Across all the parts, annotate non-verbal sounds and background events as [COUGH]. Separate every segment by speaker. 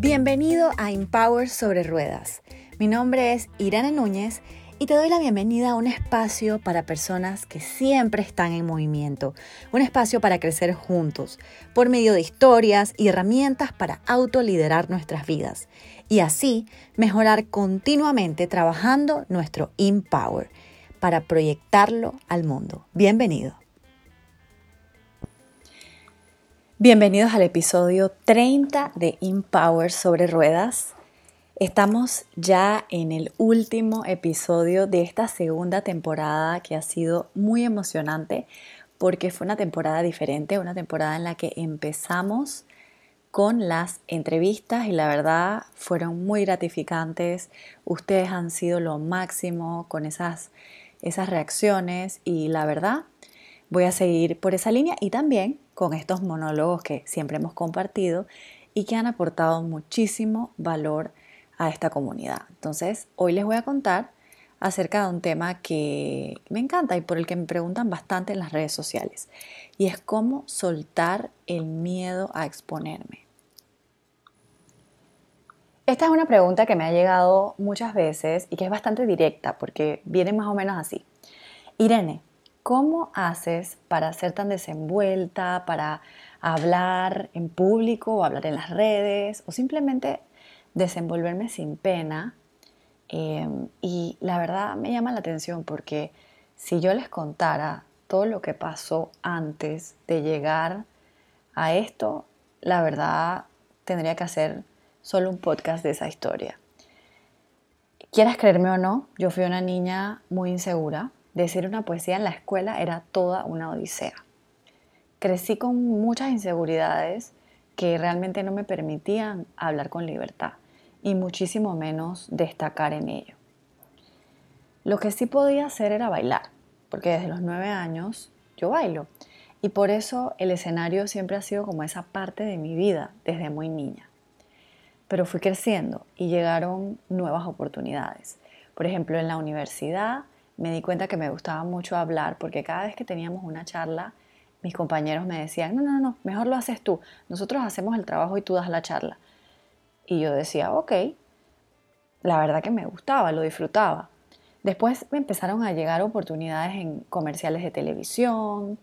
Speaker 1: Bienvenido a Empower sobre Ruedas. Mi nombre es Irene Núñez y te doy la bienvenida a un espacio para personas que siempre están en movimiento, un espacio para crecer juntos, por medio de historias y herramientas para autoliderar nuestras vidas y así mejorar continuamente trabajando nuestro Empower para proyectarlo al mundo. Bienvenido. Bienvenidos al episodio 30 de Empower sobre ruedas. Estamos ya en el último episodio de esta segunda temporada que ha sido muy emocionante porque fue una temporada diferente, una temporada en la que empezamos con las entrevistas y la verdad fueron muy gratificantes. Ustedes han sido lo máximo con esas, esas reacciones y la verdad voy a seguir por esa línea y también con estos monólogos que siempre hemos compartido y que han aportado muchísimo valor a esta comunidad. Entonces, hoy les voy a contar acerca de un tema que me encanta y por el que me preguntan bastante en las redes sociales, y es cómo soltar el miedo a exponerme. Esta es una pregunta que me ha llegado muchas veces y que es bastante directa porque viene más o menos así. Irene, ¿Cómo haces para ser tan desenvuelta, para hablar en público o hablar en las redes o simplemente desenvolverme sin pena? Em, y la verdad me llama la atención porque si yo les contara todo lo que pasó antes de llegar a esto, la verdad tendría que hacer solo un podcast de esa historia. Quieras creerme o no, yo fui una niña muy insegura, Decir una poesía en la escuela era toda una odisea. Crecí con muchas inseguridades que realmente no me permitían hablar con libertad y muchísimo menos destacar en ello. Lo que sí podía hacer era bailar, porque desde los nueve años yo bailo y por eso el escenario siempre ha sido como esa parte de mi vida desde muy niña. Pero fui creciendo y llegaron nuevas oportunidades. Por ejemplo, en la universidad me di cuenta que me gustaba mucho hablar porque cada vez que teníamos una charla, mis compañeros me decían, no, no, no, mejor lo haces tú, nosotros hacemos el trabajo y tú das la charla. Y yo decía, ok, la verdad que me gustaba, lo disfrutaba. Después me empezaron a llegar oportunidades en comerciales de televisión,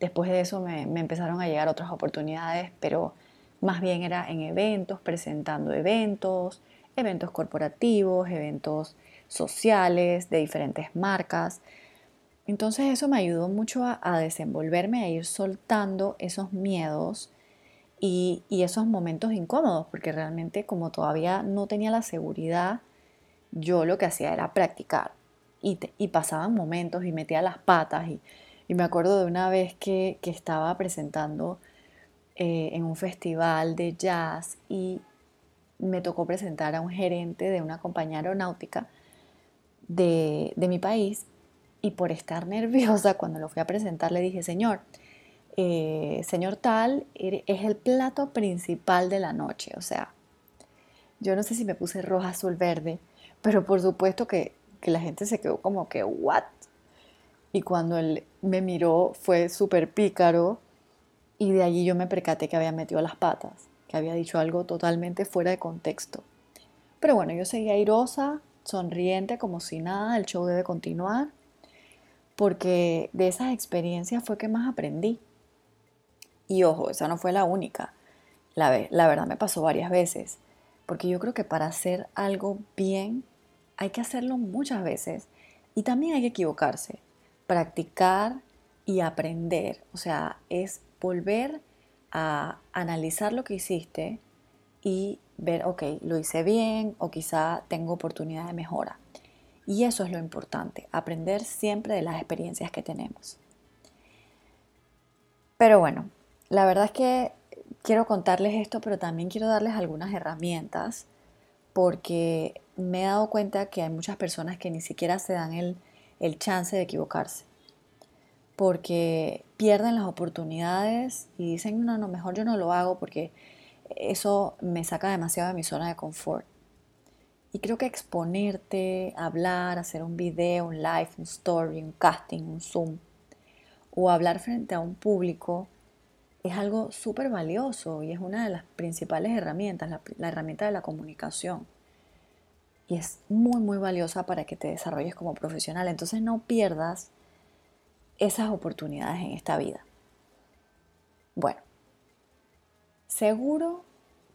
Speaker 1: después de eso me, me empezaron a llegar otras oportunidades, pero más bien era en eventos, presentando eventos, eventos corporativos, eventos sociales, de diferentes marcas. Entonces eso me ayudó mucho a, desenvolverme, a ir soltando esos miedos y, esos momentos incómodos, porque realmente como todavía no tenía la seguridad, yo lo que hacía era practicar y, pasaban momentos y metía las patas y, me acuerdo de una vez que, estaba presentando eh, en un festival de jazz y me tocó presentar a un gerente de una compañía aeronáutica de, mi país y por estar nerviosa cuando lo fui a presentar le dije, señor, eh, señor tal, es el plato principal de la noche. O sea, yo no sé si me puse roja, azul, verde, pero por supuesto que, que la gente se quedó como que, ¿what? Y cuando él me miró fue súper pícaro y de allí yo me percaté que había metido las patas, que había dicho algo totalmente fuera de contexto. Pero bueno, yo seguía airosa, sonriente como si nada, el show debe continuar, porque de esas experiencias fue que más aprendí. Y ojo, esa no fue la única. La, la verdad me pasó varias veces, porque yo creo que para hacer algo bien hay que hacerlo muchas veces y también hay que equivocarse, practicar y aprender. O sea, es volver a analizar lo que hiciste y ver, ok, lo hice bien o quizá tengo oportunidad de mejora. Y eso es lo importante, aprender siempre de las experiencias que tenemos. Pero bueno, la verdad es que quiero contarles esto, pero también quiero darles algunas herramientas porque me he dado cuenta que hay muchas personas que ni siquiera se dan el, el chance de equivocarse porque pierden las oportunidades y dicen, no, no, mejor yo no lo hago porque eso me saca demasiado de mi zona de confort. Y creo que exponerte, hablar, hacer un video, un live, un story, un casting, un Zoom, o hablar frente a un público, es algo súper valioso y es una de las principales herramientas, la, la, herramienta de la comunicación. Y es muy, muy valiosa para que te desarrolles como profesional. Entonces no pierdas esas oportunidades en esta vida. Bueno, seguro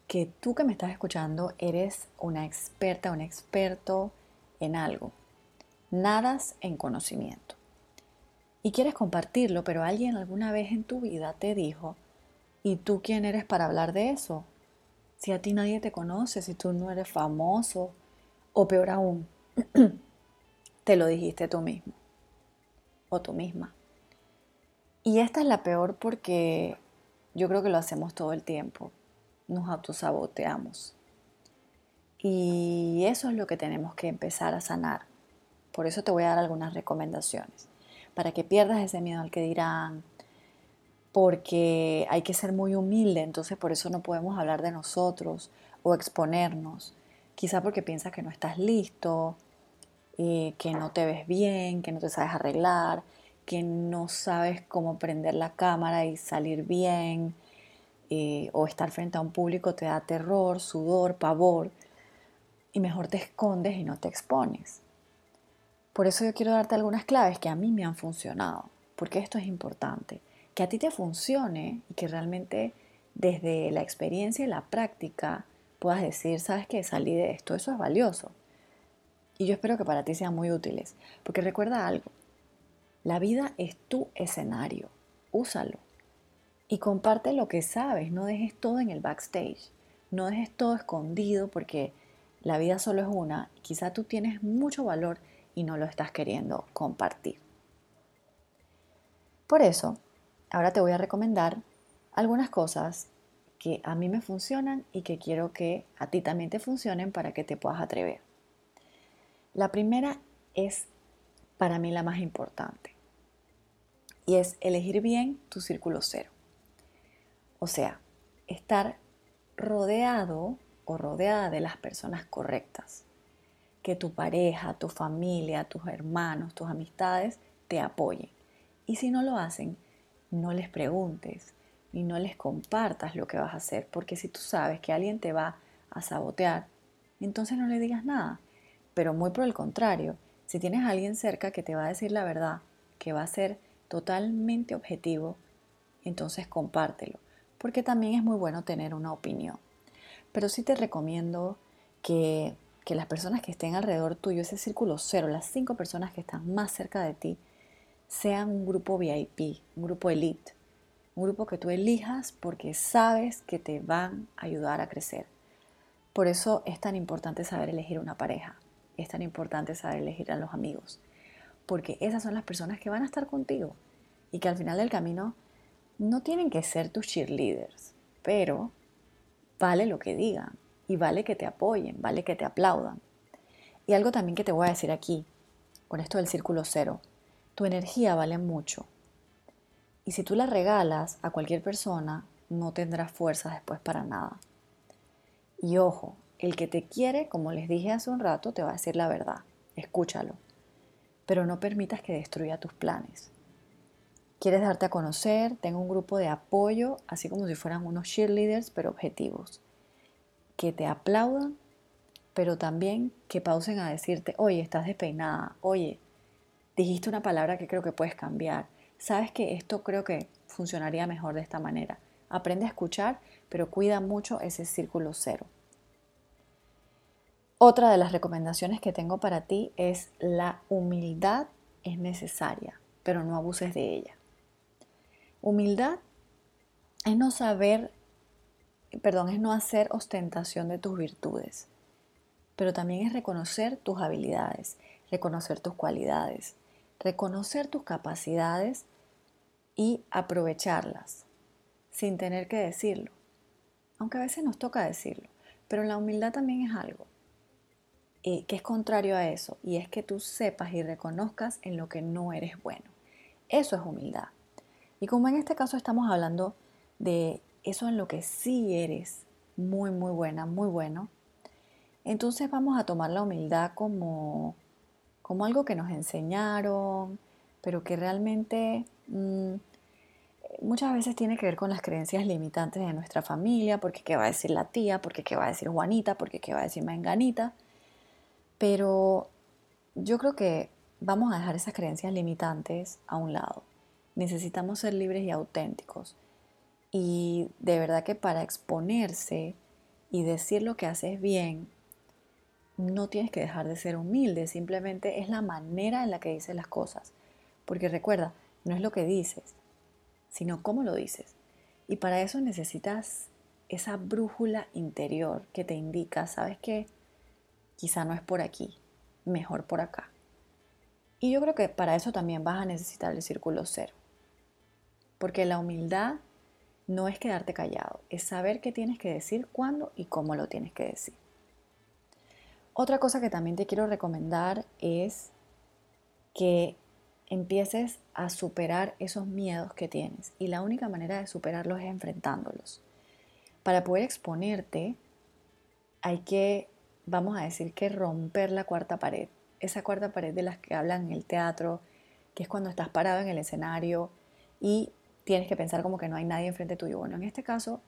Speaker 1: que tú que me estás escuchando eres una experta, un experto en algo. Nadas en conocimiento. Y quieres compartirlo, pero alguien alguna vez en tu vida te dijo, ¿y tú quién eres para hablar de eso? Si a ti nadie te conoce, si tú no eres famoso, o peor aún, [CLEARS THROAT] te lo dijiste tú mismo o tú misma. Y esta es la peor porque yo creo que lo hacemos todo el tiempo nos autosaboteamos. Y eso es lo que tenemos que empezar a sanar. Por eso te voy a dar algunas recomendaciones. Para que pierdas ese miedo al que dirán, porque hay que ser muy humilde, entonces por eso no podemos hablar de nosotros o exponernos. Quizá porque piensas que no estás listo, eh, que no te ves bien, que no te sabes arreglar, que no sabes cómo prender la cámara y salir bien, eh, o estar frente a un público te da terror, sudor, pavor, y mejor te escondes y no te expones. Por eso yo quiero darte algunas claves que a mí me han funcionado, porque esto es importante, que a ti te funcione y que realmente desde la experiencia y la práctica puedas decir, sabes que salí de esto, eso es valioso. Y yo espero que para ti sean muy útiles, porque recuerda algo, la vida es tu escenario, úsalo. Y comparte lo que sabes, no dejes todo en el backstage, no dejes todo escondido porque la vida solo es una quizá tú tienes mucho valor y no lo estás queriendo compartir. Por eso, ahora te voy a recomendar algunas cosas que a mí me funcionan y que quiero que a ti también te funcionen para que te puedas atrever. La primera es para mí la más importante y es elegir bien tu círculo cero. O sea, estar rodeado o rodeada de las personas correctas. Que tu pareja, tu familia, tus hermanos, tus amistades te apoyen. Y si no lo hacen, no les preguntes y no les compartas lo que vas a hacer, porque si tú sabes que alguien te va a sabotear, entonces no le digas nada. Pero muy por el contrario, si tienes a alguien cerca que te va a decir la verdad, que va a ser totalmente objetivo, entonces compártelo porque también es muy bueno tener una opinión. Pero sí te recomiendo que, las personas que estén alrededor tuyo, ese círculo cero, las cinco personas que están más cerca de ti, sean un grupo VIP, un grupo elite, un grupo que tú elijas porque sabes que te van a ayudar a crecer. Por eso es tan importante saber elegir una pareja, es tan importante saber elegir a los amigos, porque esas son las personas que van a estar contigo y que al final del camino no tienen que ser tus cheerleaders, pero vale lo que digan y vale que te apoyen, vale que te aplaudan. Y algo también que te voy a decir aquí, con esto del círculo cero, tu energía vale mucho. Y si tú la regalas a cualquier persona, no tendrás fuerza después para nada. Y ojo, el que te quiere, como les dije hace un rato, te va a decir la verdad. Escúchalo. Pero no permitas que destruya tus planes quieres darte a conocer, tengo un grupo de apoyo, así como si fueran unos cheerleaders, pero objetivos, que te aplaudan, pero también que pausen a decirte, oye, estás despeinada, oye, dijiste una palabra que creo que puedes cambiar, sabes que esto creo que funcionaría mejor de esta manera. Aprende a escuchar, pero cuida mucho ese círculo cero. Otra de las recomendaciones que tengo para ti es la humildad es necesaria, pero no abuses de ella. Humildad es no saber, perdón, es no hacer ostentación de tus virtudes, pero también es reconocer tus habilidades, reconocer tus cualidades, reconocer tus capacidades y aprovecharlas sin tener que decirlo. Aunque a veces nos toca decirlo, pero la humildad también es algo eh, que es contrario a eso, y es que tú sepas y reconozcas en lo que no eres bueno. Eso es humildad. Y como en este caso estamos hablando de eso en lo que sí eres muy, muy buena, muy bueno, entonces vamos a tomar la humildad como, como algo que nos enseñaron, pero que realmente mm, muchas veces tiene que ver con las creencias limitantes de nuestra familia, porque qué va a decir la tía, porque qué va a decir Juanita, porque qué va a decir Menganita. Pero yo creo que vamos a dejar esas creencias limitantes a un lado. Necesitamos ser libres y auténticos. Y de verdad que para exponerse y decir lo que haces bien, no tienes que dejar de ser humilde, simplemente es la manera en la que dices las cosas. Porque recuerda, no es lo que dices, sino cómo lo dices. Y para eso necesitas esa brújula interior que te indica, ¿sabes qué? Quizá no es por aquí, mejor por acá. Y yo creo que para eso también vas a necesitar el círculo cero. Porque la humildad no es quedarte callado, es saber qué tienes que decir, cuándo y cómo lo tienes que decir. Otra cosa que también te quiero recomendar es que empieces a superar esos miedos que tienes. Y la única manera de superarlos es enfrentándolos. Para poder exponerte, hay que, vamos a decir, que romper la cuarta pared. Esa cuarta pared de las que hablan en el teatro, que es cuando estás parado en el escenario y tienes que pensar como que no hay nadie enfrente tuyo. Bueno, en este caso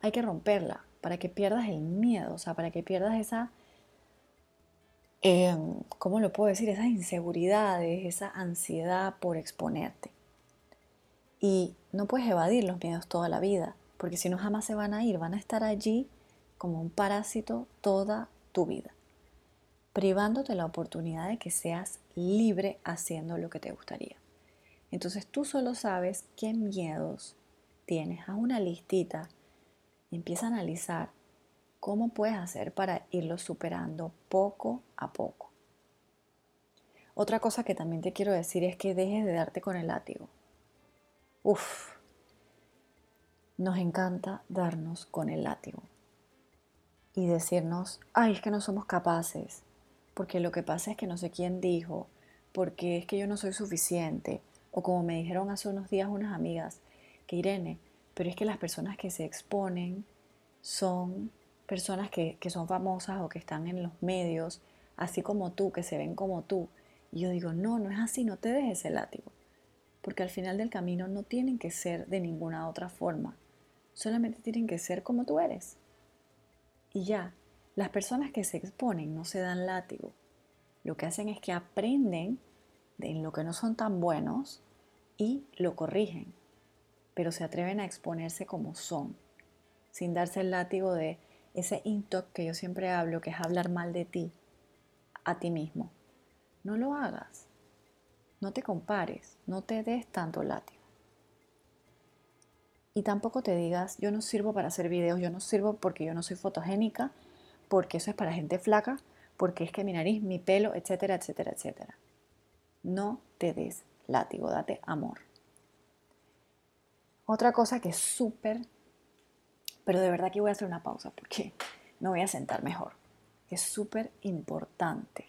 Speaker 1: hay que romperla para que pierdas el miedo, o sea, para que pierdas esa Em, ¿cómo lo puedo decir? Esas inseguridades, esa ansiedad por exponerte. Y no puedes evadir los miedos toda la vida, porque si no jamás se van a ir, van a estar allí como un parásito toda tu vida, privándote la oportunidad de que seas libre haciendo lo que te gustaría. Entonces tú solo sabes qué miedos tienes, haz una listita y empieza a analizar ¿Cómo puedes hacer para irlo superando poco a poco? Otra cosa que también te quiero decir es que dejes de darte con el látigo. Uf, nos encanta darnos con el látigo y decirnos, ay, es que no somos capaces, porque lo que pasa es que no sé quién dijo, porque es que yo no soy suficiente, o como me dijeron hace unos días unas amigas, que Irene, pero es que las personas que se exponen son personas que, son famosas o que están en los medios, así como tú, que se ven como tú. Y yo digo, no, no es así, no te dejes el látigo. Porque al final del camino no tienen que ser de ninguna otra forma. Solamente tienen que ser como tú eres. Y ya, las personas que se exponen no se dan látigo. Lo que hacen es que aprenden de lo que no son tan buenos y lo corrigen. Pero se atreven a exponerse como son, sin darse el látigo de ese intox que yo siempre hablo, que es hablar mal de ti a ti mismo. No lo hagas. No te compares, no te des tanto látigo. Y tampoco te digas, yo no sirvo para hacer videos, yo no sirvo porque yo no soy fotogénica, porque eso es para gente flaca, porque es que mi nariz, mi pelo, etcétera, etcétera, etcétera. No te des látigo, date amor. Otra cosa que es súper pero de verdad que voy a hacer una pausa porque me voy a sentar mejor. Es súper importante.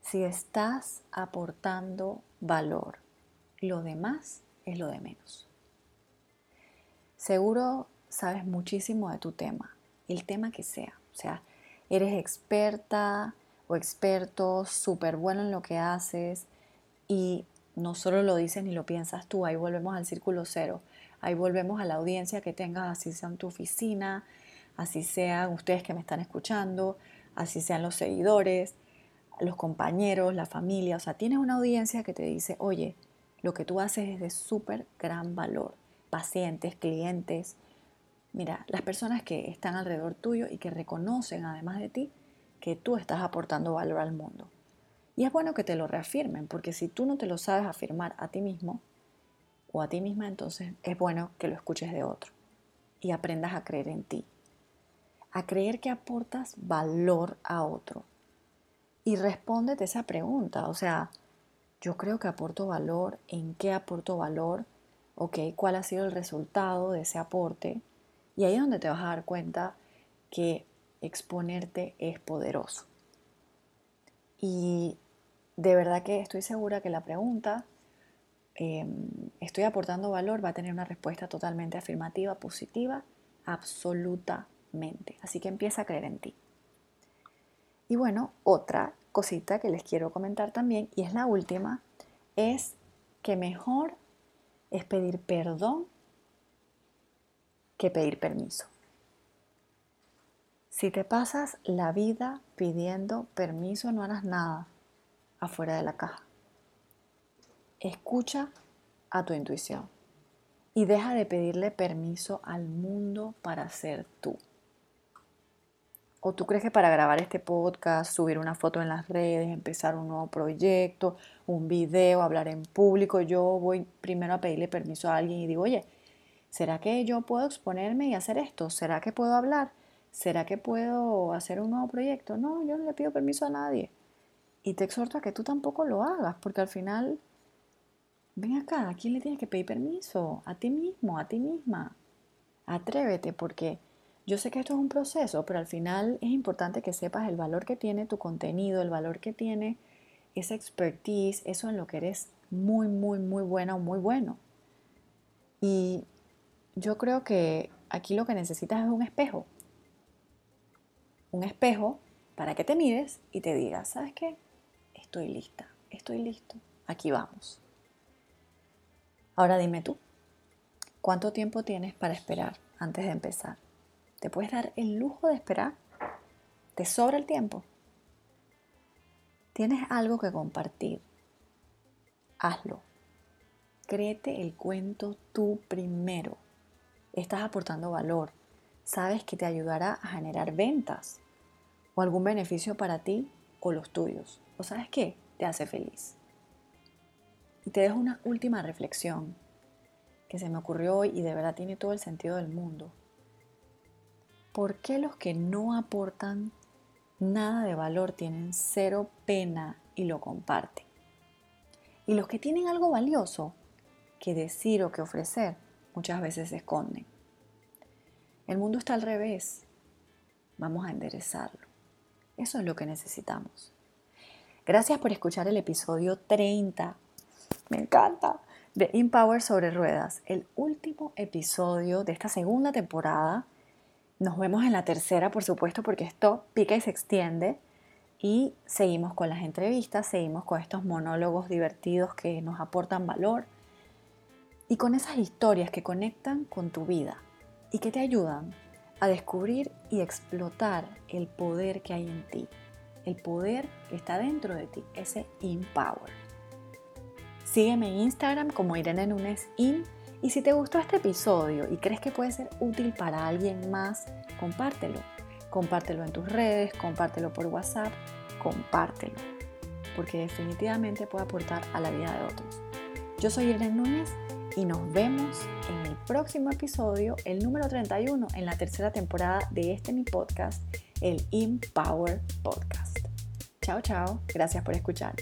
Speaker 1: Si estás aportando valor, lo demás es lo de menos. Seguro sabes muchísimo de tu tema, el tema que sea. O sea, eres experta o experto, súper bueno en lo que haces y no solo lo dices ni lo piensas tú, ahí volvemos al círculo cero. Ahí volvemos a la audiencia que tengas, así sea en tu oficina, así sean ustedes que me están escuchando, así sean los seguidores, los compañeros, la familia. O sea, tienes una audiencia que te dice, oye, lo que tú haces es de súper gran valor. Pacientes, clientes. Mira, las personas que están alrededor tuyo y que reconocen además de ti que tú estás aportando valor al mundo. Y es bueno que te lo reafirmen, porque si tú no te lo sabes afirmar a ti mismo, o a ti misma, entonces es bueno que lo escuches de otro y aprendas a creer en ti, a creer que aportas valor a otro. Y respóndete esa pregunta, o sea, yo creo que aporto valor, ¿en qué aporto valor? ¿Ok? ¿Cuál ha sido el resultado de ese aporte? Y ahí es donde te vas a dar cuenta que exponerte es poderoso. Y de verdad que estoy segura que la pregunta Em, estoy aportando valor, va a tener una respuesta totalmente afirmativa, positiva, absolutamente. Así que empieza a creer en ti. Y bueno, otra cosita que les quiero comentar también, y es la última, es que mejor es pedir perdón que pedir permiso. Si te pasas la vida pidiendo permiso, no harás nada afuera de la caja. Escucha a tu intuición y deja de pedirle permiso al mundo para ser tú. ¿O tú crees que para grabar este podcast, subir una foto en las redes, empezar un nuevo proyecto, un video, hablar en público, yo voy primero a pedirle permiso a alguien y digo, oye, ¿será que yo puedo exponerme y hacer esto? ¿Será que puedo hablar? ¿Será que puedo hacer un nuevo proyecto? No, yo no le pido permiso a nadie. Y te exhorto a que tú tampoco lo hagas, porque al final, ven acá, ¿a quién le tienes que pedir permiso? A ti mismo, a ti misma. Atrévete, porque yo sé que esto es un proceso, pero al final es importante que sepas el valor que tiene tu contenido, el valor que tiene esa expertise, eso en lo que eres muy, muy, muy buena o muy bueno. Y yo creo que aquí lo que necesitas es un espejo. Un espejo para que te mires y te digas, ¿sabes qué? Estoy lista, estoy listo, aquí vamos. Ahora dime tú, ¿cuánto tiempo tienes para esperar antes de empezar? ¿Te puedes dar el lujo de esperar? ¿Te sobra el tiempo? ¿Tienes algo que compartir? Hazlo. Créete el cuento tú primero. Estás aportando valor. Sabes que te ayudará a generar ventas o algún beneficio para ti o los tuyos. ¿O sabes qué? Te hace feliz. Y te dejo una última reflexión que se me ocurrió hoy y de verdad tiene todo el sentido del mundo. ¿Por qué los que no aportan nada de valor tienen cero pena y lo comparten? Y los que tienen algo valioso que decir o que ofrecer muchas veces se esconden. El mundo está al revés. Vamos a enderezarlo. Eso es lo que necesitamos. Gracias por escuchar el episodio 30. Me encanta. De Empower sobre ruedas. El último episodio de esta segunda temporada nos vemos en la tercera, por supuesto, porque esto pica y se extiende. Y seguimos con las entrevistas, seguimos con estos monólogos divertidos que nos aportan valor y con esas historias que conectan con tu vida y que te ayudan a descubrir y explotar el poder que hay en ti, el poder que está dentro de ti, ese Empower. Sígueme en Instagram como Irene Nunes In y si te gustó este episodio y crees que puede ser útil para alguien más, compártelo. Compártelo en tus redes, compártelo por WhatsApp, compártelo. Porque definitivamente puede aportar a la vida de otros. Yo soy Irene Núñez y nos vemos en el próximo episodio, el número 31, en la tercera temporada de este mi podcast, el Empower Podcast. Chao, chao. Gracias por escuchar.